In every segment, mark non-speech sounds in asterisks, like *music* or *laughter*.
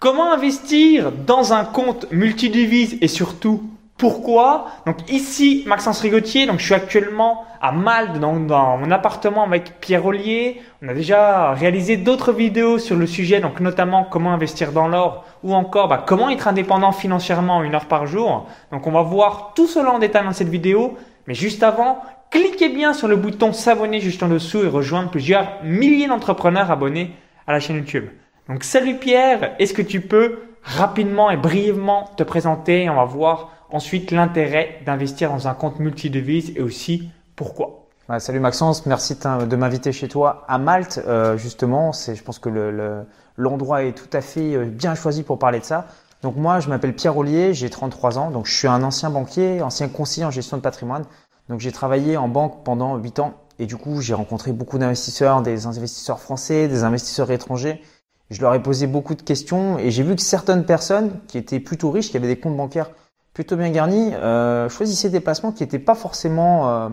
Comment investir dans un compte multidivise et surtout pourquoi? Donc ici, Maxence Rigotier, donc je suis actuellement à Malte dans, mon appartement avec Pierre Ollier. On a déjà réalisé d'autres vidéos sur le sujet, donc notamment comment investir dans l'or ou encore bah, comment être indépendant financièrement une heure par jour. Donc on va voir tout cela en détail dans cette vidéo. Mais juste avant, cliquez bien sur le bouton s'abonner juste en dessous et rejoindre plusieurs milliers d'entrepreneurs abonnés à la chaîne YouTube. Donc salut Pierre, est-ce que tu peux rapidement et brièvement te présenter On va voir ensuite l'intérêt d'investir dans un compte multidevise et aussi pourquoi? salut Maxence, merci de m'inviter chez toi à Malte. Euh, justement, c'est, je pense que l'endroit est tout à fait euh, bien choisi pour parler de ça. Donc moi, je m'appelle Pierre Ollier, j'ai 33 ans, donc je suis un ancien banquier, ancien conseiller en gestion de patrimoine. Donc j'ai travaillé en banque pendant 8 ans et du coup, j'ai rencontré beaucoup d'investisseurs, des investisseurs français, des investisseurs étrangers. Je leur ai posé beaucoup de questions et j'ai vu que certaines personnes qui étaient plutôt riches, qui avaient des comptes bancaires plutôt bien garnis, euh, choisissaient des placements qui n'étaient pas forcément euh,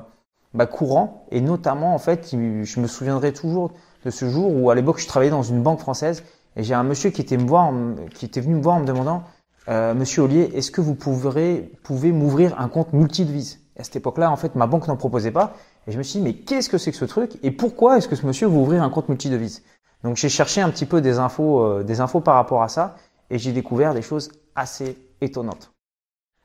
bah, courants. Et notamment, en fait, je me souviendrai toujours de ce jour où à l'époque, je travaillais dans une banque française et j'ai un monsieur qui était, me voir, qui était venu me voir en me demandant euh, Monsieur Ollier, est-ce que vous pouvez, m'ouvrir un compte multidevise? À cette époque-là, en fait, ma banque n'en proposait pas. Et je me suis dit, mais qu'est-ce que c'est que ce truc? Et pourquoi est-ce que ce monsieur veut ouvrir un compte multidevise? Donc j'ai cherché un petit peu des infos, euh, des infos par rapport à ça et j'ai découvert des choses assez étonnantes.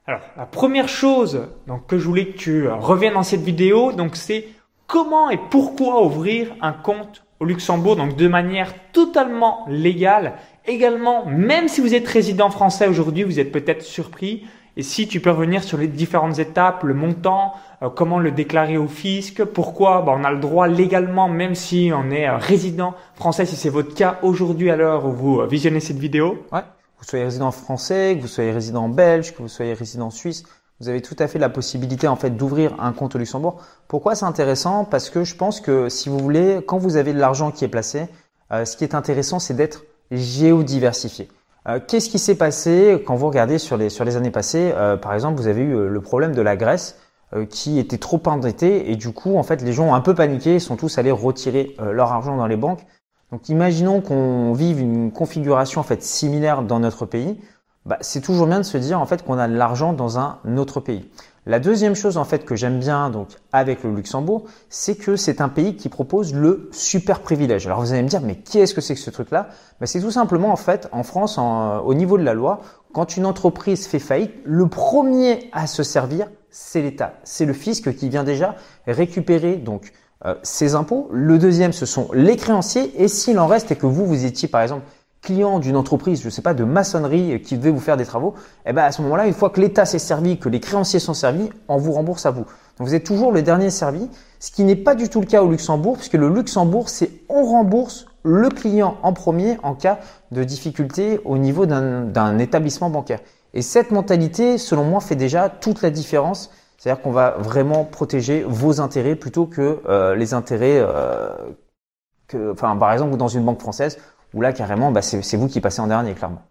Alors, la première chose que je voulais que tu reviennes dans cette vidéo, c'est comment et pourquoi ouvrir un compte au Luxembourg, donc de manière totalement légale. Également, même si vous êtes résident français aujourd'hui, vous êtes peut-être surpris. Et si tu peux revenir sur les différentes étapes, le montant, euh, comment le déclarer au fisc, pourquoi bah, on a le droit légalement, même si on est euh, résident français, si c'est votre cas aujourd'hui à l'heure où vous euh, visionnez cette vidéo. Ouais vous soyez résident français, que vous soyez résident belge, que vous soyez résident suisse, vous avez tout à fait la possibilité en fait d'ouvrir un compte au Luxembourg. Pourquoi c'est intéressant? Parce que je pense que si vous voulez, quand vous avez de l'argent qui est placé, euh, ce qui est intéressant, c'est d'être géodiversifié. Euh, Qu'est-ce qui s'est passé quand vous regardez sur les, sur les années passées euh, Par exemple, vous avez eu euh, le problème de la Grèce qui était trop endetté et du coup, en fait, les gens ont un peu paniqué, sont tous allés retirer leur argent dans les banques donc imaginons qu'on vive une configuration en fait similaire dans notre pays. Bah, c'est toujours bien de se dire en fait qu'on a de l'argent dans un autre pays. La deuxième chose en fait que j'aime bien donc avec le Luxembourg, c'est que c'est un pays qui propose le super privilège. Alors vous allez me dire mais qu'est-ce que c'est que ce truc-là? Bah, C'est tout simplement en fait en France au niveau de la loi, quand une entreprise fait faillite, le premier à se servir c'est l'État, c'est le fisc qui vient déjà récupérer donc euh, ces impôts. Le deuxième, ce sont les créanciers. Et s'il en reste et que vous, vous étiez par exemple client d'une entreprise, je ne sais pas, de maçonnerie qui devait vous faire des travaux, eh ben à ce moment-là, une fois que l'État s'est servi, que les créanciers sont servis, on vous rembourse à vous. Donc vous êtes toujours le dernier servi, ce qui n'est pas du tout le cas au Luxembourg, puisque le Luxembourg, c'est on rembourse le client en premier en cas de difficulté au niveau d'un établissement bancaire. Et cette mentalité, selon moi, fait déjà toute la différence c'est-à-dire qu'on va vraiment protéger vos intérêts plutôt que euh, les intérêts euh, que, enfin, par exemple, dans une banque française où là carrément, bah, c'est vous qui passez en dernier, clairement.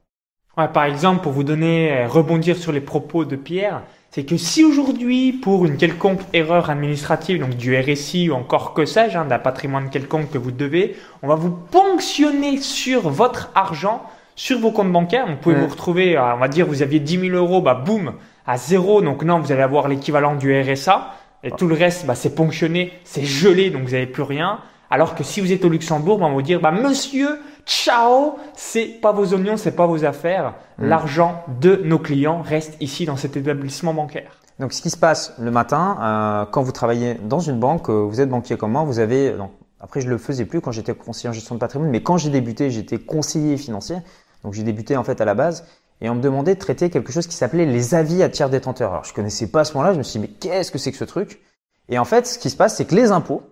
Ouais, par exemple, pour vous donner euh, rebondir sur les propos de Pierre, c'est que si aujourd'hui, pour une quelconque erreur administrative, donc du RSI ou encore que sais-je, hein, d'un patrimoine quelconque que vous devez, on va vous ponctionner sur votre argent, sur vos comptes bancaires. Vous pouvez vous retrouver, on va dire, vous aviez 10 000 euros, bah boum, à zéro. Donc non, vous allez avoir l'équivalent du RSA. Et tout le reste, bah, c'est ponctionné, c'est gelé, donc vous n'avez plus rien. Alors que si vous êtes au Luxembourg, on va vous dire, bah, monsieur, ciao, c'est pas vos oignons, c'est pas vos affaires. Mm. L'argent de nos clients reste ici dans cet établissement bancaire. Donc, ce qui se passe le matin, euh, quand vous travaillez dans une banque, euh, vous êtes banquier comme moi, vous avez, donc, après je le faisais plus quand j'étais conseiller en gestion de patrimoine, mais quand j'ai débuté, j'étais conseiller financier. Donc, j'ai débuté en fait à la base et on me demandait de traiter quelque chose qui s'appelait les avis à tiers détenteurs. Alors je connaissais pas à ce moment-là, je me suis dit mais qu'est-ce que c'est que ce truc? Et en fait, ce qui se passe, c'est que les impôts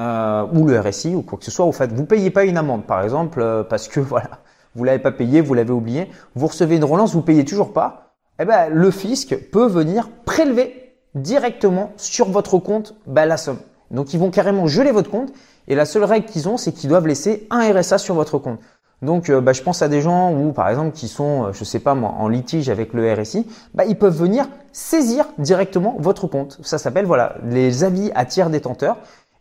euh, ou le RSI ou quoi que ce soit, au fait, vous payez pas une amende, par exemple, euh, parce que *laughs* voilà, vous l'avez pas payé, vous l'avez oublié, vous recevez une relance, vous payez toujours pas. Eh ben, le fisc peut venir prélever directement sur votre compte ben, la somme. Donc ils vont carrément geler votre compte et la seule règle qu'ils ont, c'est qu'ils doivent laisser un RSA sur votre compte. Donc, euh, bah, je pense à des gens où, par exemple, qui sont, euh, je sais pas moi, en litige avec le RSI, bah, ils peuvent venir saisir directement votre compte. Ça s'appelle voilà les avis à tiers détenteurs.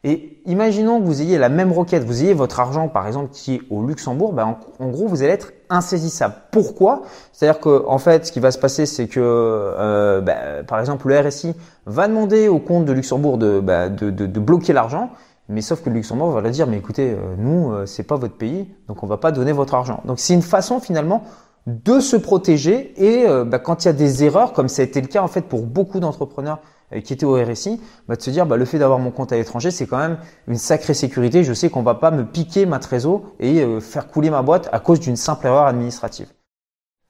Et imaginons que vous ayez la même requête, vous ayez votre argent par exemple qui est au Luxembourg, ben, en, gros vous allez être insaisissable. Pourquoi? C'est-à-dire que en fait ce qui va se passer c'est que euh, ben, par exemple le RSI va demander au compte de Luxembourg de, ben, de, de, bloquer l'argent, mais sauf que le Luxembourg va leur dire mais écoutez euh, nous euh, c'est pas votre pays donc on va pas donner votre argent. Donc c'est une façon finalement de se protéger et ben, quand il y a des erreurs comme ça a été le cas en fait pour beaucoup d'entrepreneurs qui était au RSI, bah, de se dire bah, le fait d'avoir mon compte à l'étranger, c'est quand même une sacrée sécurité. Je sais qu'on va pas me piquer ma trésor et euh, faire couler ma boîte à cause d'une simple erreur administrative.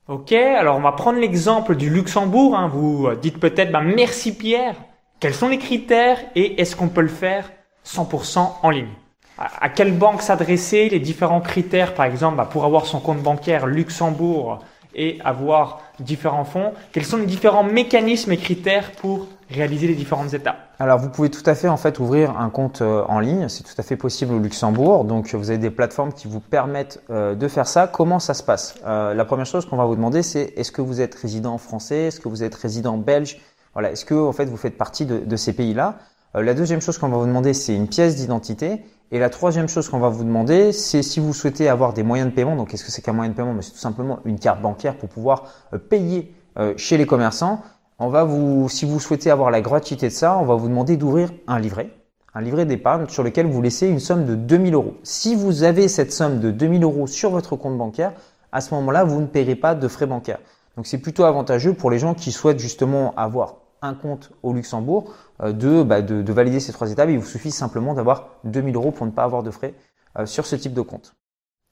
Ok, alors on va prendre l'exemple du Luxembourg. Hein. Vous euh, dites peut-être bah, merci Pierre. Quels sont les critères et est-ce qu'on peut le faire 100% en ligne? À quelle banque s'adresser Les différents critères, par exemple, pour avoir son compte bancaire Luxembourg et avoir différents fonds? Quels sont les différents mécanismes et critères pour réaliser les différentes étapes. Alors vous pouvez tout à fait en fait ouvrir un compte euh, en ligne, c'est tout à fait possible au Luxembourg. Donc vous avez des plateformes qui vous permettent euh, de faire ça. Comment ça se passe? Euh, La première chose qu'on va vous demander c'est est-ce que vous êtes résident français, est-ce que vous êtes résident belge? Voilà, est-ce que en fait vous faites partie de, de ces pays-là? La deuxième chose qu'on va vous demander c'est une pièce d'identité. Et la troisième chose qu'on va vous demander, c'est si vous souhaitez avoir des moyens de paiement. Donc, qu'est-ce que c'est qu'un moyen de paiement? C'est tout simplement une carte bancaire pour pouvoir payer chez les commerçants on va vous, si vous souhaitez avoir la gratuité de ça, on va vous demander d'ouvrir un livret, un livret d'épargne sur lequel vous laissez une somme de 2000 euros. Si vous avez cette somme de 2000 euros sur votre compte bancaire, à ce moment-là, vous ne paierez pas de frais bancaires. Donc c'est plutôt avantageux pour les gens qui souhaitent justement avoir un compte au Luxembourg euh, bah, de, de, valider ces trois étapes. Il vous suffit simplement d'avoir 2000 euros pour ne pas avoir de frais euh, sur ce type de compte.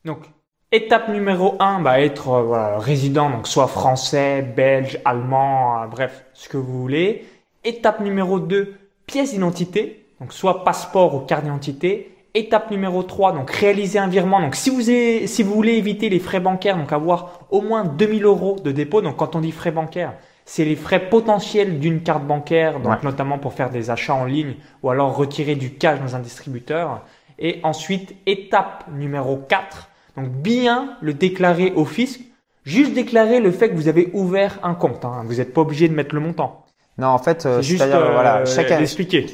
Donc Étape numéro 1, bah, être euh, résident, donc soit français, belge, allemand, euh, bref, ce que vous voulez. Étape numéro 2, pièce d'identité, donc soit passeport ou carte d'identité. Étape numéro 3, donc réaliser un virement. Donc si vous, si vous voulez éviter les frais bancaires, donc avoir au moins 2000 euros de dépôt, donc quand on dit frais bancaires, c'est les frais potentiels d'une carte bancaire, donc notamment pour faire des achats en ligne ou alors retirer du cash dans un distributeur. Et ensuite, étape numéro 4, donc bien le déclarer au fisc, juste déclarer le fait que vous avez ouvert un compte. Hein. Vous n'êtes pas obligé de mettre le montant. Non, en fait, euh, juste euh, voilà, chaque année,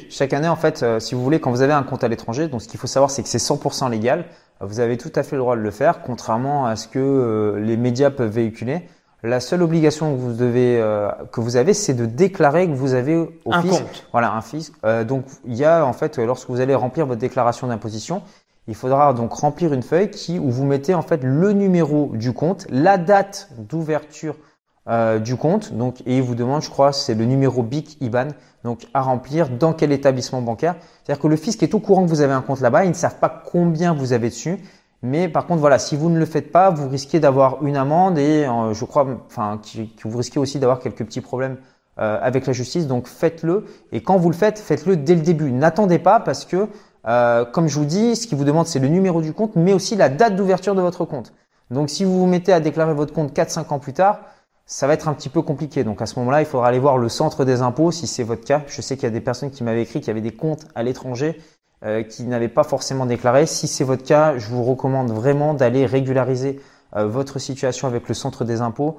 chaque année, en fait, euh, si vous voulez, quand vous avez un compte à l'étranger, donc ce qu'il faut savoir, c'est que c'est 100% légal. Vous avez tout à fait le droit de le faire, contrairement à ce que les médias peuvent véhiculer. La seule obligation que vous devez, que vous avez, c'est de déclarer que vous avez au un fisc, compte. voilà, un fisc. donc, il y a en fait, lorsque vous allez remplir votre déclaration d'imposition, il faudra donc remplir une feuille qui, où vous mettez en fait le numéro du compte, la date d'ouverture euh, du compte, donc, et il vous demande, je crois, c'est le numéro BIC IBAN, donc à remplir dans quel établissement bancaire. C'est-à-dire que le fisc est au courant que vous avez un compte là-bas, ils ne savent pas combien vous avez dessus. Mais par contre, voilà, si vous ne le faites pas, vous risquez d'avoir une amende et euh, je crois, enfin, que vous risquez aussi d'avoir quelques petits problèmes euh, avec la justice. Donc faites-le et quand vous le faites, faites-le dès le début. N'attendez pas parce que euh, comme je vous dis, ce qui vous demande, c'est le numéro du compte, mais aussi la date d'ouverture de votre compte. Donc, si vous vous mettez à déclarer votre compte 4-5 ans plus tard, ça va être un petit peu compliqué. Donc, à ce moment-là, il faudra aller voir le centre des impôts si c'est votre cas. Je sais qu'il y a des personnes qui m'avaient écrit qu'il y avait des comptes à l'étranger euh, qui n'avaient pas forcément déclaré. Si c'est votre cas, je vous recommande vraiment d'aller régulariser euh, votre situation avec le centre des impôts.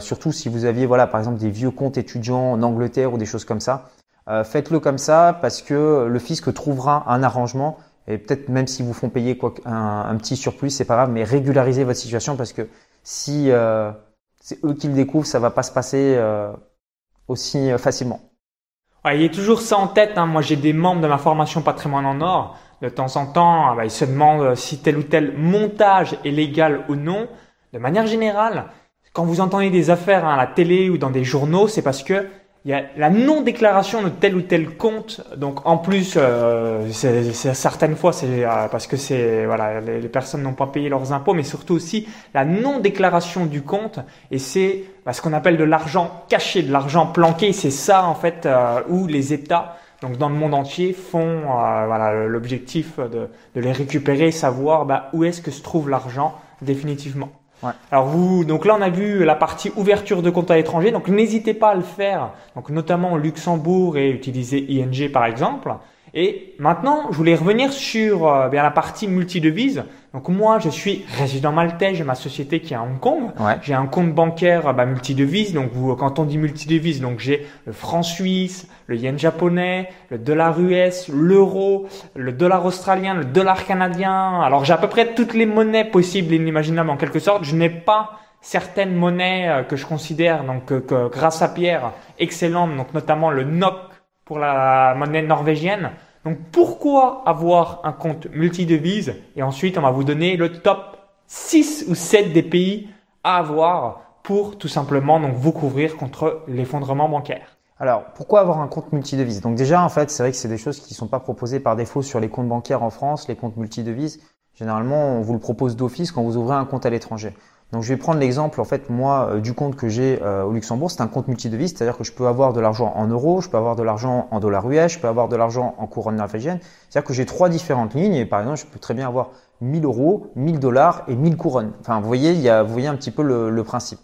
surtout si vous aviez, voilà, par exemple, des vieux comptes étudiants en Angleterre ou des choses comme ça. Euh, faites-le comme ça parce que le fisc trouvera un arrangement et peut-être même si vous font payer quoi, un, petit surplus, c'est pas grave, mais régularisez votre situation parce que si euh, c'est eux qui le découvrent, ça va pas se passer euh, aussi facilement. Ouais, il y a toujours ça en tête. Hein. Moi, j'ai des membres de ma formation patrimoine en or. De temps en temps, bah, ils se demandent si tel ou tel montage est légal ou non. De manière générale, quand vous entendez des affaires à la télé ou dans des journaux, c'est parce que il y a la non-déclaration de tel ou tel compte. Donc en plus, euh, c'est, certaines fois, c'est euh, parce que c'est voilà, les, personnes n'ont pas payé leurs impôts, mais surtout aussi la non-déclaration du compte. Et c'est bah, ce qu'on appelle de l'argent caché, de l'argent planqué. C'est ça en fait euh, où les États, donc dans le monde entier, font voilà l'objectif de, de, les récupérer, savoir bah, où est-ce que se trouve l'argent définitivement. Alors vous, donc là on a vu la partie ouverture de compte à l'étranger, donc n'hésitez pas à le faire, donc notamment au Luxembourg et utiliser ING par exemple. Et maintenant, je voulais revenir sur euh, bien la partie multidevise. Donc moi, je suis résident maltais, j'ai ma société qui est à Hong Kong. Ouais. J'ai un compte bancaire bah, multidevise. Donc vous, quand on dit multidevise, donc j'ai le franc suisse, le yen japonais, le dollar US, l'euro, le dollar australien, le dollar canadien. Alors j'ai à peu près toutes les monnaies possibles et inimaginables en quelque sorte. Je n'ai pas certaines monnaies euh, que je considère donc euh, que, grâce à Pierre excellentes, donc notamment le NOK pour la monnaie norvégienne. Donc pourquoi avoir un compte multidevise Et ensuite, on va vous donner le top 6 ou 7 des pays à avoir pour tout simplement donc vous couvrir contre l'effondrement bancaire? Alors, pourquoi avoir un compte multidevise? Donc déjà, en fait, c'est vrai que c'est des choses qui ne sont pas proposées par défaut sur les comptes bancaires en France, les comptes multidevises. Généralement, on vous le propose d'office quand vous ouvrez un compte à l'étranger. Donc je vais prendre l'exemple en fait moi euh, du compte que j'ai euh, au Luxembourg, c'est un compte multidevise, c'est-à-dire que je peux avoir de l'argent en euros, je peux avoir de l'argent en dollars US, je peux avoir de l'argent en couronne norvégienne. C'est-à-dire que j'ai trois différentes lignes et par exemple je peux très bien avoir 1000 euros, 1000 dollars et 1000 couronnes. Enfin vous voyez, il y a, vous voyez un petit peu le, le principe.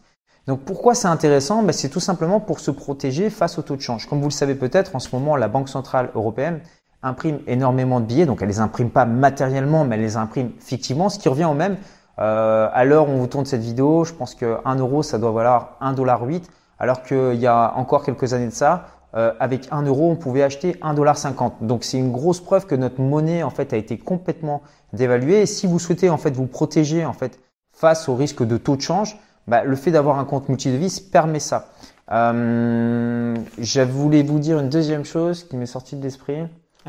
Donc pourquoi c'est intéressant? Ben, C'est tout simplement pour se protéger face au taux de change. Comme vous le savez peut-être, en ce moment la Banque Centrale Européenne imprime énormément de billets, donc elle les imprime pas matériellement, mais elle les imprime fictivement, ce qui revient au même euh, à l'heure où on vous tourne cette vidéo, je pense que 1 euro, ça doit valoir 1,8$, alors qu'il y a encore quelques années de ça, euh, avec 1 euro, on pouvait acheter 1,50$. Donc c'est une grosse preuve que notre monnaie en fait a été complètement dévaluée. Et si vous souhaitez en fait vous protéger en fait face au risque de taux de change, bah, le fait d'avoir un compte multidevise permet ça. Euh, je voulais vous dire une deuxième chose qui m'est sortie de l'esprit.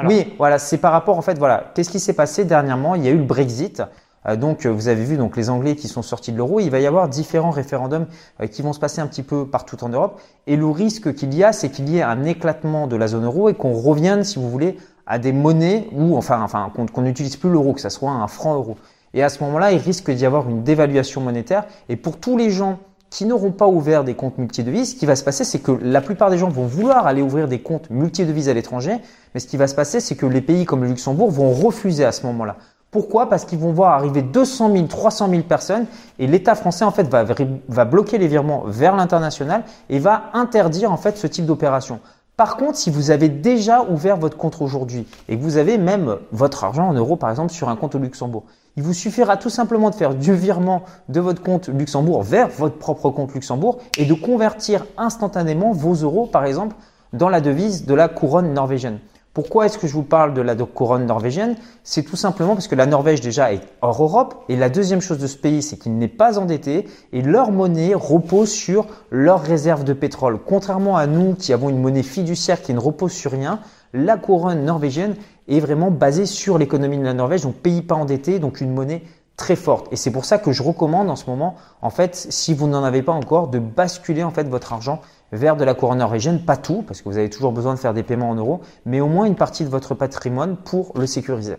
Oui, voilà, c'est par rapport en fait, voilà, qu'est-ce qui s'est passé dernièrement? Il y a eu le Brexit. Euh, donc, euh, vous avez vu donc les Anglais qui sont sortis de l'euro. Il va y avoir différents référendums euh, qui vont se passer un petit peu partout en Europe. Et le risque qu'il y a, c'est qu'il y ait un éclatement de la zone euro et qu'on revienne, si vous voulez, à des monnaies ou enfin, enfin qu'on n'utilise plus l'euro, que ça soit un franc euro. Et à ce moment-là, il risque d'y avoir une dévaluation monétaire. Et pour tous les gens qui n'auront pas ouvert des comptes multidevises, ce qui va se passer, c'est que la plupart des gens vont vouloir aller ouvrir des comptes multidevises à l'étranger, mais ce qui va se passer, c'est que les pays comme le Luxembourg vont refuser à ce moment-là. Pourquoi? Parce qu'ils vont voir arriver 200 000, 300 000 personnes et l'État français en fait va, bloquer les virements vers l'international et va interdire en fait ce type d'opération. Par contre, si vous avez déjà ouvert votre compte aujourd'hui et que vous avez même votre argent en euros par exemple sur un compte au Luxembourg, il vous suffira tout simplement de faire du virement de votre compte Luxembourg vers votre propre compte Luxembourg et de convertir instantanément vos euros par exemple dans la devise de la couronne norvégienne. Pourquoi est-ce que je vous parle de la couronne norvégienne? C'est tout simplement parce que la Norvège déjà est hors Europe. Et la deuxième chose de ce pays, c'est qu'il n'est pas endetté. Et leur monnaie repose sur leurs réserves de pétrole. Contrairement à nous qui avons une monnaie fiduciaire qui ne repose sur rien, la couronne norvégienne est vraiment basée sur l'économie de la Norvège, donc pays pas endetté, donc une monnaie très forte. Et c'est pour ça que je recommande en ce moment, en fait, si vous n'en avez pas encore, de basculer en fait votre argent vers de la couronne norvégienne, pas tout, parce que vous avez toujours besoin de faire des paiements en euros, mais au moins une partie de votre patrimoine pour le sécuriser.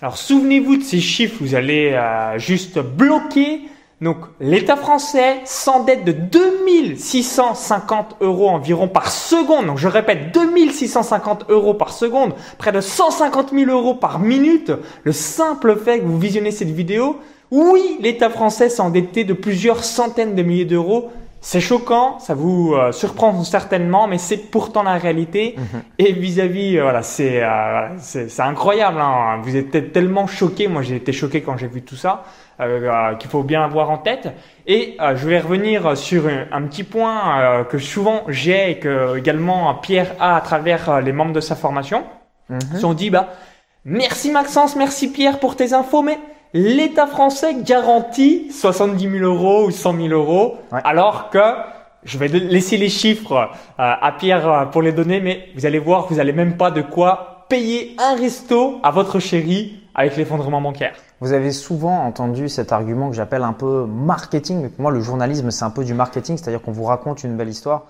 Alors souvenez-vous de ces chiffres, vous allez euh, juste bloquer. Donc l'État français s'endette de 2650 euros environ par seconde. Donc je répète, 2650 euros par seconde, près de 150 000 euros par minute. Le simple fait que vous visionnez cette vidéo, oui, l'État français s'est endetté de plusieurs centaines de milliers d'euros c'est choquant, ça vous euh, surprend certainement, mais c'est pourtant la réalité. Mhm. Et vis-à-vis, euh, voilà, c'est euh, c'est incroyable. Hein. Vous êtes tellement choqué. Moi, j'ai été choqué quand j'ai vu tout ça, qu'il faut bien avoir en tête. Et je vais revenir sur un, petit point que souvent j'ai et que également Pierre a à travers les membres de sa formation. Mhm. Ils ont dit, bah, merci Maxence, merci Pierre pour tes infos, mais l'État français garantit 70 000 euros ou 100 000 euros, alors que je vais laisser les chiffres euh, à Pierre euh, pour les donner, mais vous allez voir, vous n'allez même pas de quoi payer un resto à votre chérie avec l'effondrement bancaire. Vous avez souvent entendu cet argument que j'appelle un peu marketing. Moi, le journalisme, c'est un peu du marketing, c'est-à-dire qu'on vous raconte une belle histoire,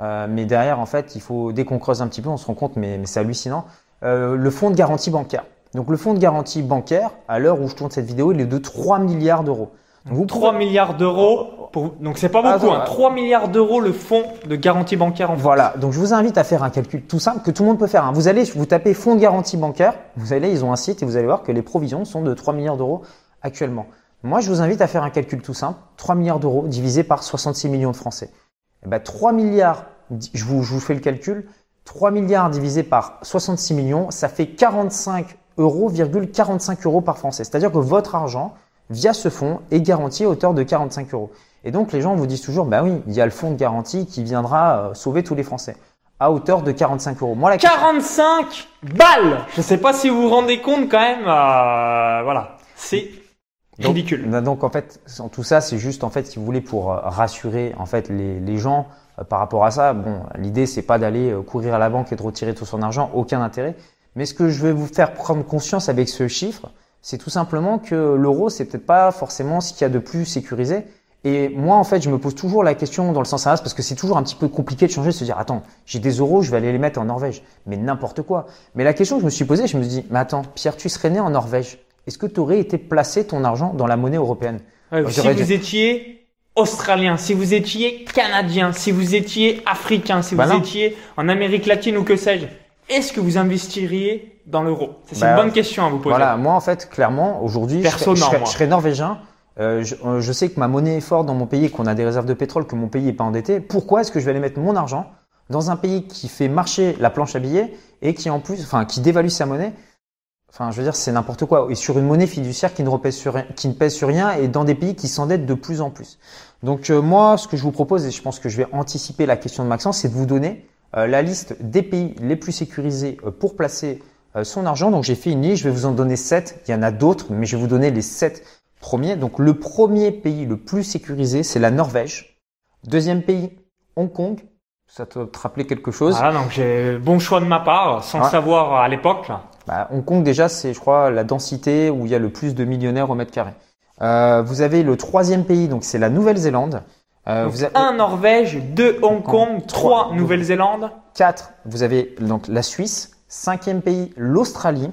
euh, mais derrière, en fait, il faut dès qu'on creuse un petit peu, on se rend compte, mais, c'est hallucinant. le fonds de garantie bancaire. Donc le fonds de garantie bancaire, à l'heure où je tourne cette vidéo, il est de 3 milliards d'euros. Vous 3 milliards d'euros, pour... donc c'est pas beaucoup, 3 hein. milliards d'euros le fonds de garantie bancaire en France. Voilà, donc je vous invite à faire un calcul tout simple que tout le monde peut faire. Hein. Vous allez, vous tapez fonds de garantie bancaire, vous allez, ils ont un site et vous allez voir que les provisions sont de 3 milliards d'euros actuellement. Moi, je vous invite à faire un calcul tout simple, 3 milliards d'euros divisé par 66 millions de Français. Et eh ben, 3 milliards, je vous, je vous fais le calcul, 3 milliards divisé par 66 millions, ça fait 45 euros, 45 euros par Français. C'est-à-dire que votre argent, via ce fonds, est garanti à hauteur de 45 euros. Et donc les gens vous disent toujours, bah oui, il y a le fonds de garantie qui viendra euh, sauver tous les Français à hauteur de 45 euros. Moi, la 45 balles Je ne sais pas si vous vous rendez compte quand même. Euh, voilà, c'est ridicule. Donc, donc, en fait, tout ça, c'est juste en fait, si vous voulez, pour euh, rassurer en fait les, les gens par rapport à ça. Bon, l'idée c'est pas d'aller courir à la banque et de retirer tout son argent, aucun intérêt. Mais ce que je vais vous faire prendre conscience avec ce chiffre, c'est tout simplement que l'euro, c'est peut-être pas forcément ce qu'il y a de plus sécurisé. Et moi, en fait, je me pose toujours la question dans le sens inverse parce que c'est toujours un petit peu compliqué de changer, de se dire, attends, j'ai des euros, je vais aller les mettre en Norvège. Mais n'importe quoi. Mais la question que je me suis posée, je me suis dit, mais attends, Pierre, tu serais né en Norvège. Est-ce que tu aurais été placé ton argent dans la monnaie européenne? Si vous étiez australien, si vous étiez canadien, si vous étiez africain, si vous bah étiez en Amérique latine ou que sais-je, est-ce que vous investiriez dans l'euro? C'est une bah, bonne question à vous poser. Voilà, moi en fait, clairement, aujourd'hui, je, je, serais norvégien. Euh, euh, je, sais que ma monnaie est forte dans mon pays, qu'on a des réserves de pétrole, que mon pays n'est pas endetté. Pourquoi est-ce que je vais aller mettre mon argent dans un pays qui fait marcher la planche à billets et qui en plus, enfin, qui dévalue sa monnaie? Enfin, je veux dire, c'est n'importe quoi. Et sur une monnaie fiduciaire qui ne, repèse sur, qui ne pèse sur rien et dans des pays qui s'endettent de plus en plus. Donc euh, moi, ce que je vous propose, et je pense que je vais anticiper la question de Maxence, c'est de vous donner la liste des pays les plus sécurisés pour placer son argent. Donc j'ai fait une liste, je vais vous en donner sept. Il y en a d'autres, mais je vais vous donner les sept Premier, donc le premier pays le plus sécurisé, c'est la Norvège. Deuxième pays, Hong Kong. Ça te, te rappeler quelque chose? Voilà, donc j'ai bon choix de ma part, sans savoir à l'époque. Bah, Hong Kong déjà, c'est je crois la densité où il y a le plus de millionnaires au mètre carré. Euh, vous avez le troisième pays, donc c'est la Nouvelle-Zélande. Euh, vous avez... Un Norvège, deux Hong Kong, trois Nouvelle-Zélande. Quatre, vous avez donc la Suisse. Cinquième pays, l'Australie.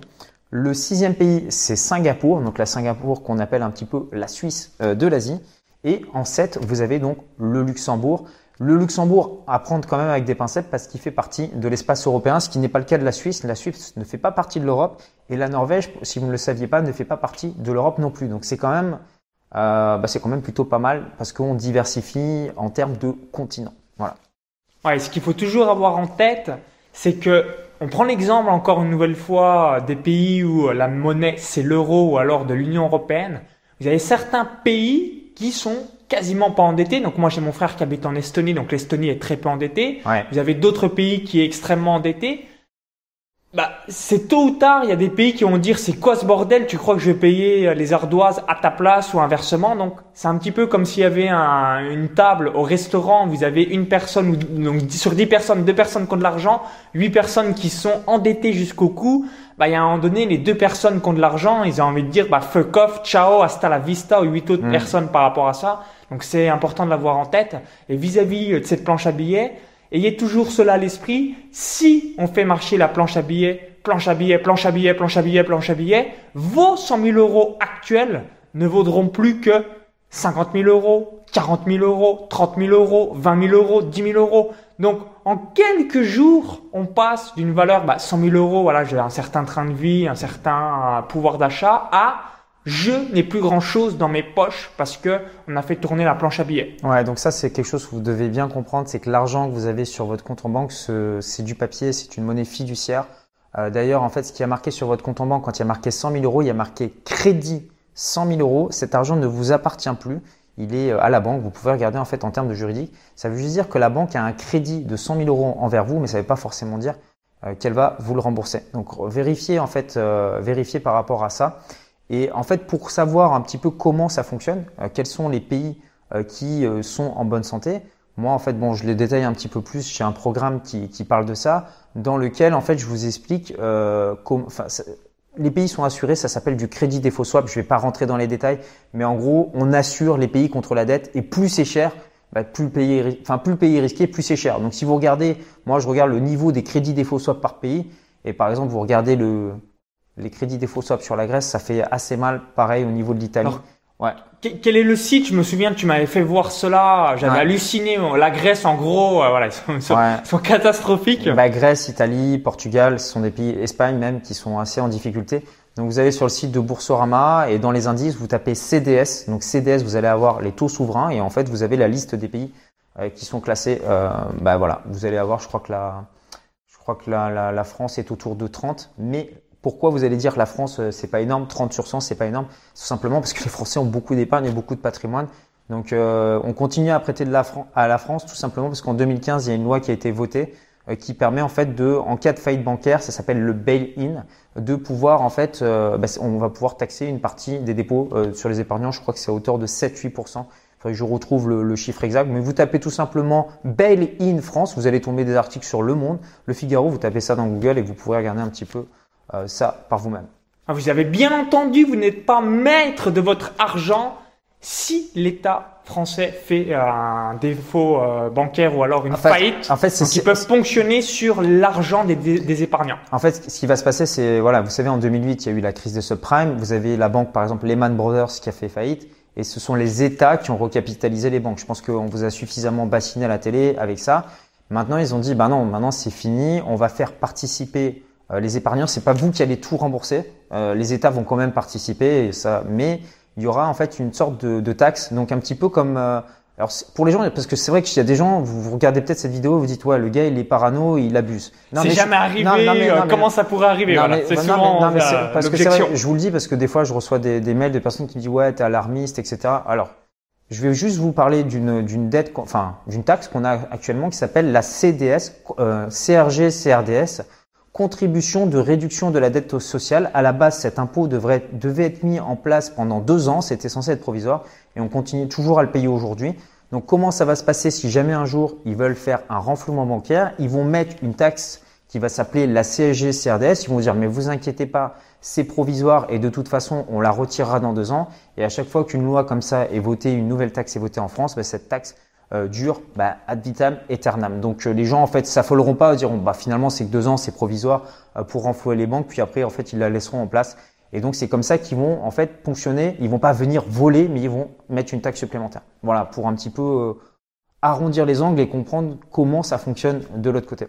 Le sixième pays, c'est Singapour, donc la Singapour qu'on appelle un petit peu la Suisse euh, de l'Asie. Et en sept, vous avez donc le Luxembourg. Le Luxembourg à prendre quand même avec des pincettes parce qu'il fait partie de l'espace européen, ce qui n'est pas le cas de la Suisse. La Suisse ne fait pas partie de l'Europe et la Norvège, si vous ne le saviez pas, ne fait pas partie de l'Europe non plus. Donc c'est quand même, bah c'est quand même plutôt pas mal parce qu'on diversifie en termes de continent. Voilà. Ouais, ce qu'il faut toujours avoir en tête, c'est que on prend l'exemple encore une nouvelle fois des pays où la monnaie c'est l'euro ou alors de l'Union européenne. Vous avez certains pays qui sont quasiment pas endettés. Donc moi j'ai mon frère qui habite en Estonie, donc l'Estonie est très peu endettée. Vous avez d'autres pays qui est extrêmement endettés bah, c'est tôt ou tard, il y a des pays qui vont dire c'est quoi ce bordel Tu crois que je vais payer euh, les ardoises à ta place ou inversement Donc c'est un petit peu comme s'il y avait une table au restaurant, vous avez une personne donc sur 10 personnes, deux personnes qui ont de l'argent, huit personnes qui sont endettées jusqu'au cou. Bah il y a un moment donné, les deux personnes qui ont de l'argent, ils ont envie de dire bah fuck off, ciao, hasta la vista aux huit autres mmh. personnes par rapport à ça. Donc c'est important de l'avoir en tête. Et vis à -vis de cette planche à billets, Ayez toujours cela à l'esprit. Si on fait marcher la planche à billets, planche à billets, planche à billets, planche à billets, planche à billets, vos 100 000 euros actuels ne vaudront plus que 50 000 euros, 40 000 euros, 30 000 euros, 20 000 euros, 10 000 euros. Donc, en quelques jours, on passe d'une valeur, bah, 100 000 euros, voilà, j'ai un certain train de vie, un certain pouvoir d'achat, à je n'ai plus grand chose dans mes poches parce que on a fait tourner la planche à billets. Ouais, donc ça c'est quelque chose que vous devez bien comprendre, c'est que l'argent que vous avez sur votre compte en banque, c'est du papier, c'est une monnaie fiduciaire. Euh, d'ailleurs, en fait, ce qui a marqué sur votre compte en banque, quand il y a marqué 100 000 euros, il y a marqué crédit 100 000 euros. Cet argent ne vous appartient plus. Il est euh, à la banque. Vous pouvez regarder en fait en termes de juridique. Ça veut juste dire que la banque a un crédit de 100 000 euros envers vous, mais ça ne veut pas forcément dire euh, qu'elle va vous le rembourser. Donc vérifiez en fait, vérifiez par rapport à ça. Et en fait, pour savoir un petit peu comment ça fonctionne, euh, quels sont les pays euh, qui euh, sont en bonne santé, moi, en fait, bon, je les détaille un petit peu plus. J'ai un programme qui, qui, parle de ça, dans lequel, en fait, je vous explique euh, comment. Les pays sont assurés, ça s'appelle du crédit défaut swap. Je vais pas rentrer dans les détails, mais en gros, on assure les pays contre la dette. Et plus c'est cher, bah, plus le pays, enfin, plus le pays est risqué, plus c'est cher. Donc, si vous regardez, moi, je regarde le niveau des crédits défaut swap par pays. Et par exemple, vous regardez le, les crédits défaut swap sur la Grèce, ça fait assez mal, pareil au niveau de l'Italie. Ouais. Quel est le site? Je me souviens que tu m'avais fait voir cela. J'avais halluciné. La Grèce, en gros, euh, voilà, ils sont, catastrophiques. Bah, Grèce, Italie, Portugal, ce sont des pays, Espagne même, qui sont assez en difficulté. Donc vous allez sur le site de Boursorama et dans les indices, vous tapez CDS. Donc CDS, vous allez avoir les taux souverains et en fait, vous avez la liste des pays euh, qui sont classés. Euh, bah voilà, vous allez avoir, je crois que la, crois que la, la, France est autour de 30. Mais pourquoi vous allez dire que la France, euh, c'est pas énorme 30 sur 100, c'est pas énorme? Tout simplement parce que les Français ont beaucoup d'épargne et beaucoup de patrimoine. Donc, euh, on continue à prêter de la à la France tout simplement parce qu'en 2015, il y a une loi qui a été votée euh, qui permet en fait de, en cas de faillite bancaire, ça s'appelle le bail-in, de pouvoir en fait, bah, on va pouvoir taxer une partie des dépôts sur les épargnants. Je crois que c'est à hauteur de 7-8% je retrouve le, chiffre exact, mais vous tapez tout simplement Bail in France, vous allez tomber des articles sur Le Monde, Le Figaro, vous tapez ça dans Google et vous pourrez regarder un petit peu euh, ça par vous-même. Ah, vous avez bien entendu, vous n'êtes pas maître de votre argent si l'État français fait euh, un défaut euh, bancaire ou alors une faillite. En fait, ils peuvent ponctionner sur l'argent des, des, épargnants. En fait, ce qui va se passer, c'est voilà, vous savez, en 2008, il y a eu la crise des subprimes. Vous avez la banque, par exemple, Lehman Brothers, qui a fait faillite et ce sont les États qui ont recapitalisé les banques. Je pense qu'on vous a suffisamment bassiné à la télé avec ça. Maintenant, ils ont dit, bah non, maintenant c'est fini, on va faire participer les épargnants. C'est pas vous qui allez tout rembourser. Euh, les États vont quand même participer, et ça, mais il y aura en fait une sorte de, de taxe, donc un petit peu comme euh, alors pour les gens, parce que c'est vrai qu'il y a des gens, vous, regardez peut-être cette vidéo, vous dites ouais le gars il est parano, il abuse. C'est jamais arrivé. Non, euh, comment ça pourrait arriver voilà. C'est souvent non, mais parce que vrai, je vous le dis parce que des fois je reçois des, des mails de personnes qui me disent ouais t'es alarmiste etc. Alors je vais juste vous parler d'une d'une dette, enfin d'une taxe qu'on a actuellement qui s'appelle la CDS, euh, CRG CRDS, contribution de réduction de la dette sociale. À la base, cet impôt devrait devait être mis en place pendant deux ans. C'était censé être provisoire et on continue toujours à le payer aujourd'hui. Donc comment ça va se passer si jamais un jour ils veulent faire un renflouement bancaire? Ils vont mettre une taxe qui va s'appeler la CSG CRDS. Ils vont dire mais vous inquiétez pas, c'est provisoire et de toute façon on la retirera dans deux ans. Et à chaque fois qu'une loi comme ça est votée, une nouvelle taxe est votée en France, bah, cette taxe euh, dure bah, ad vitam aeternam. Donc euh, les gens en fait s'affoleront pas, diront bah finalement c'est que deux ans, c'est provisoire euh, pour renflouer les banques, puis après en fait ils la laisseront en place et donc c'est comme ça qu'ils vont en fait ponctionner. Ils vont pas venir voler, mais ils vont mettre une taxe supplémentaire. Voilà, pour un petit peu euh, arrondir les angles et comprendre comment ça fonctionne de l'autre côté.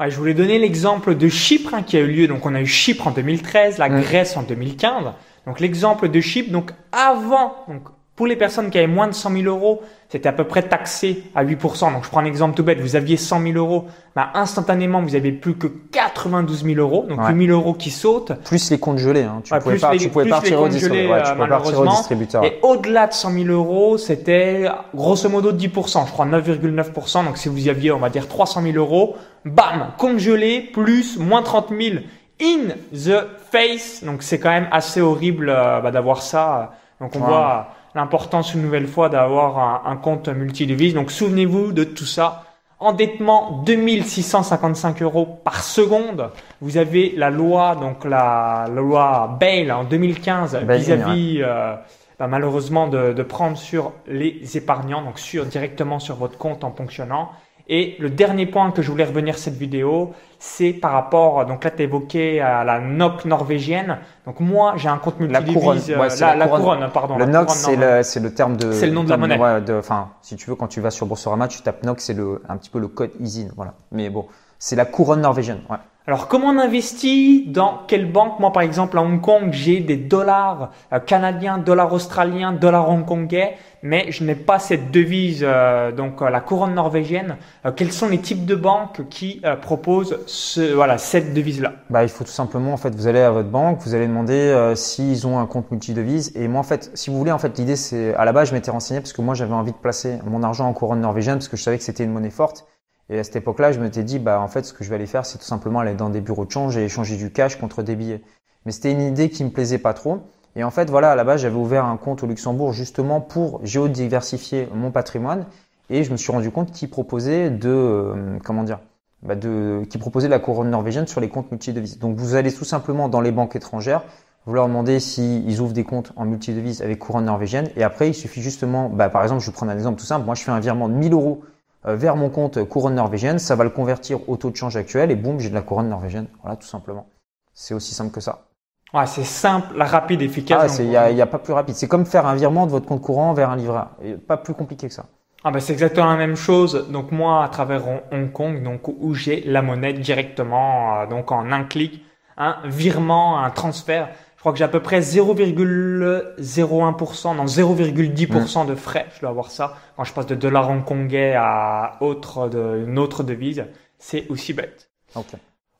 Ouais, je voulais donner l'exemple de Chypre hein, qui a eu lieu. Donc on a eu Chypre en 2013, la Grèce en 2015. Donc l'exemple de Chypre, donc avant, donc pour les personnes qui avaient moins de 100 000 euros, c'était à peu près taxé à 8%. Donc je prends un exemple tout bête, vous aviez 100 000 euros, bah, instantanément vous avez plus que 92 000 euros, donc 8 000 euros qui sautent. Plus les comptes gelés, hein. tu, pouvais pas, tu pouvais partir au, distributeur. Et au-delà de 100 000 euros, c'était grosso modo 10%, je crois 9,9%. Donc si vous y aviez, on va dire 300 000 euros, bam, compte gelé plus moins 30 000 in the face. Donc c'est quand même assez horrible euh, bah, d'avoir ça. Donc on voit l'importance une nouvelle fois d'avoir un, compte multidevise. Donc souvenez-vous de tout ça. Endettement 2655 euros par seconde. Vous avez la loi, donc la, loi Bail en 2015 vis-à-vis euh, bah, malheureusement de, de, prendre sur les épargnants, donc sur directement sur votre compte en fonctionnant. Et le dernier point que je voulais revenir cette vidéo, c'est par rapport, donc là tu évoqué à la NOC norvégienne. Donc moi j'ai un compte multidivise. La couronne, euh, la, couronne. pardon. Le NOC c'est le, c'est le terme de. C'est le nom de la monnaie. Enfin, si tu veux, quand tu vas sur Boursorama, tu tapes NOC, c'est le, un petit peu le code ISIN, voilà. Mais bon, c'est la couronne norvégienne, ouais. Alors, comment on investit dans quelle banque? Moi, par exemple, à Hong Kong, j'ai des dollars euh, canadiens, dollars australiens, dollars hongkongais, mais je n'ai pas cette devise, euh, donc euh, la couronne norvégienne. quels sont les types de banques qui proposent ce, voilà, cette devise-là? Bah, Il faut tout simplement, en fait, vous allez à votre banque, vous allez demander s'ils ont un compte multidevise. Et moi, en fait, si vous voulez, en fait, l'idée, c'est, à la base, je m'étais renseigné parce que moi, j'avais envie de placer mon argent en couronne norvégienne parce que je savais que c'était une monnaie forte. Et à cette époque-là, je m'étais dit, bah, en fait, ce que je vais aller faire, c'est tout simplement aller dans des bureaux de change et échanger du cash contre des billets. Mais c'était une idée qui me plaisait pas trop. Et en fait, voilà, à la base, j'avais ouvert un compte au Luxembourg justement pour géodiversifier mon patrimoine. Et je me suis rendu compte qu'il proposait de, euh, comment dire, bah de, qui proposait la couronne norvégienne sur les comptes multidevises. Donc, vous allez tout simplement dans les banques étrangères, vous leur demandez s'ils ouvrent des comptes en multidevises avec couronne norvégienne. Et après, il suffit justement, bah, par exemple, je vais prendre un exemple tout simple. Moi, je fais un virement de 1000 euros vers mon compte couronne norvégienne, ça va le convertir au taux de change actuel et boum, j'ai de la couronne norvégienne. Voilà, tout simplement. C'est aussi simple que ça. Ouais, c'est simple, rapide, efficace. Il n'y a, pas plus rapide. C'est comme faire un virement de votre compte courant vers un livret Pas plus compliqué que ça. Ah ben c'est exactement la même chose. Donc moi, à travers Hong Kong, donc où j'ai la monnaie directement, euh, donc en un clic, un virement, un transfert. Je crois que j'ai à peu près 0,01%, non 0,10% de frais. Je dois avoir ça quand je passe de dollars hongkongais à autre, de, une autre devise. C'est aussi bête. Ok.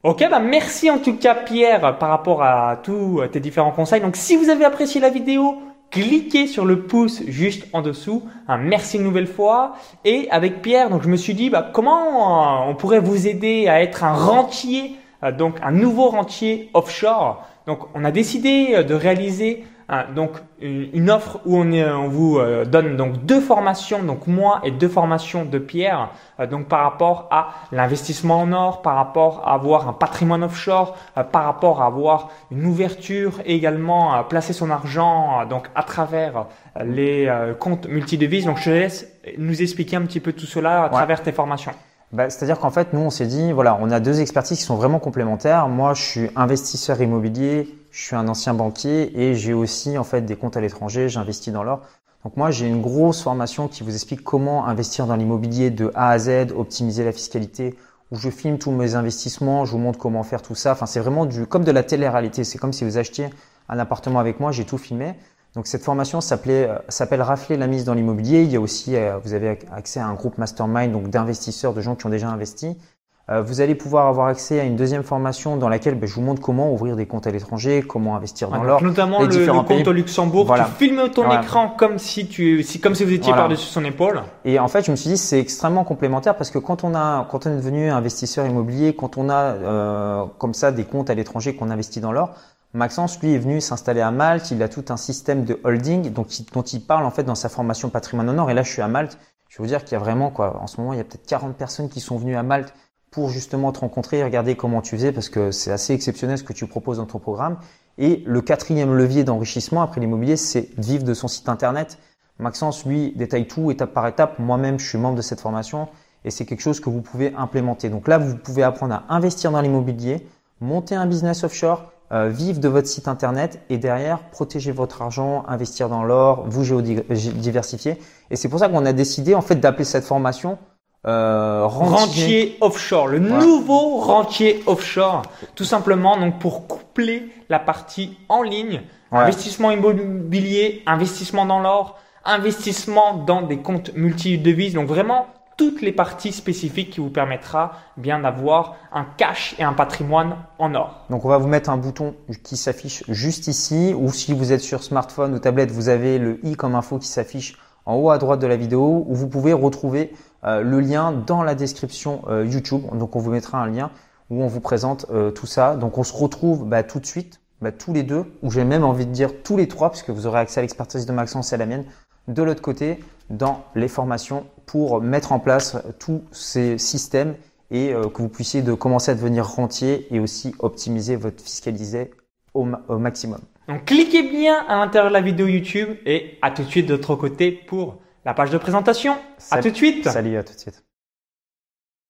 Ok, bah merci en tout cas Pierre par rapport à tous tes différents conseils. Donc si vous avez apprécié la vidéo, cliquez sur le pouce juste en dessous. Un merci une nouvelle fois. Et avec Pierre, donc je me suis dit bah, comment euh, on pourrait vous aider à être un rentier, euh, donc un nouveau rentier offshore? Donc on a décidé euh, de réaliser Hein, donc une offre où on, on vous euh, donne donc deux formations, donc moi et deux formations de Pierre, euh, donc par rapport à l'investissement en or, par rapport à avoir un patrimoine offshore, euh, par rapport à avoir une ouverture et également à placer son argent donc à travers les comptes multidevises. Donc je te laisse nous expliquer un petit peu tout cela à travers tes formations. Bah, C'est-à-dire qu'en fait, nous, on s'est dit, voilà, on a deux expertises qui sont vraiment complémentaires. Moi, je suis investisseur immobilier, je suis un ancien banquier et j'ai aussi en fait des comptes à l'étranger, j'investis dans l'or. Donc moi, j'ai une grosse formation qui vous explique comment investir dans l'immobilier de A à Z, optimiser la fiscalité, où je filme tous mes investissements, je vous montre comment faire tout ça. Enfin, c'est vraiment du comme de la télé-réalité. C'est comme si vous achetiez un appartement avec moi, j'ai tout filmé. Donc cette formation euh, s'appelle Rafler la mise dans l'immobilier. Il y a aussi, euh, vous avez accès à un groupe mastermind donc d'investisseurs, de gens qui ont déjà investi. Euh, vous allez pouvoir avoir accès à une deuxième formation dans laquelle ben, je vous montre comment ouvrir des comptes à l'étranger, comment investir dans l'or. Notamment le, compte au Luxembourg. Tu filmes ton écran comme si tu, si, comme si vous étiez par-dessus son épaule. Et en fait, je me suis dit c'est extrêmement complémentaire parce que quand on a, quand on est devenu investisseur immobilier, quand on a euh, comme ça des comptes à l'étranger qu'on investit dans l'or, Maxence, lui, est venu s'installer à Malte. Il a tout un système de holding dont il, parle en fait dans sa formation patrimoine en or. Et là, je suis à Malte. Je vous dire qu'il y a vraiment quoi. En ce moment, il y a peut-être 40 personnes qui sont venues à Malte pour justement te rencontrer et regarder comment tu faisais parce que c'est assez exceptionnel ce que tu proposes dans ton programme. Et le quatrième levier d'enrichissement après l'immobilier, c'est vivre de son site internet. Maxence, lui, détaille tout étape par étape. Moi-même, je suis membre de cette formation et c'est quelque chose que vous pouvez implémenter. Donc là, vous pouvez apprendre à investir dans l'immobilier, monter un business offshore, euh, vivre de votre site internet et derrière protéger votre argent, investir dans l'or, vous géodiversifier. Et c'est pour ça qu'on a décidé en fait d'appeler cette formation euh, rentier. offshore, le nouveau rentier offshore, tout simplement donc pour coupler la partie en ligne, investissement immobilier, investissement dans l'or, investissement dans des comptes multi-devises, donc vraiment toutes les parties spécifiques qui vous permettra bien d'avoir un cash et un patrimoine en or. Donc on va vous mettre un bouton qui s'affiche juste ici ou si vous êtes sur smartphone ou tablette, vous avez le i comme info qui s'affiche en haut à droite de la vidéo où vous pouvez retrouver euh, le lien dans la description euh, YouTube. Donc on vous mettra un lien où on vous présente euh, tout ça. Donc on se retrouve bah, tout de suite, bah, tous les deux, ou j'ai même envie de dire tous les trois, puisque vous aurez accès à l'expertise de Maxence et à la mienne, de l'autre côté dans les formations pour mettre en place tous ces systèmes et que vous puissiez de commencer à devenir rentier et aussi optimiser votre fiscalité au maximum. Donc cliquez bien à l'intérieur de la vidéo YouTube et à tout de suite de l'autre côté pour la page de présentation. À tout de suite. Salut, à tout de suite.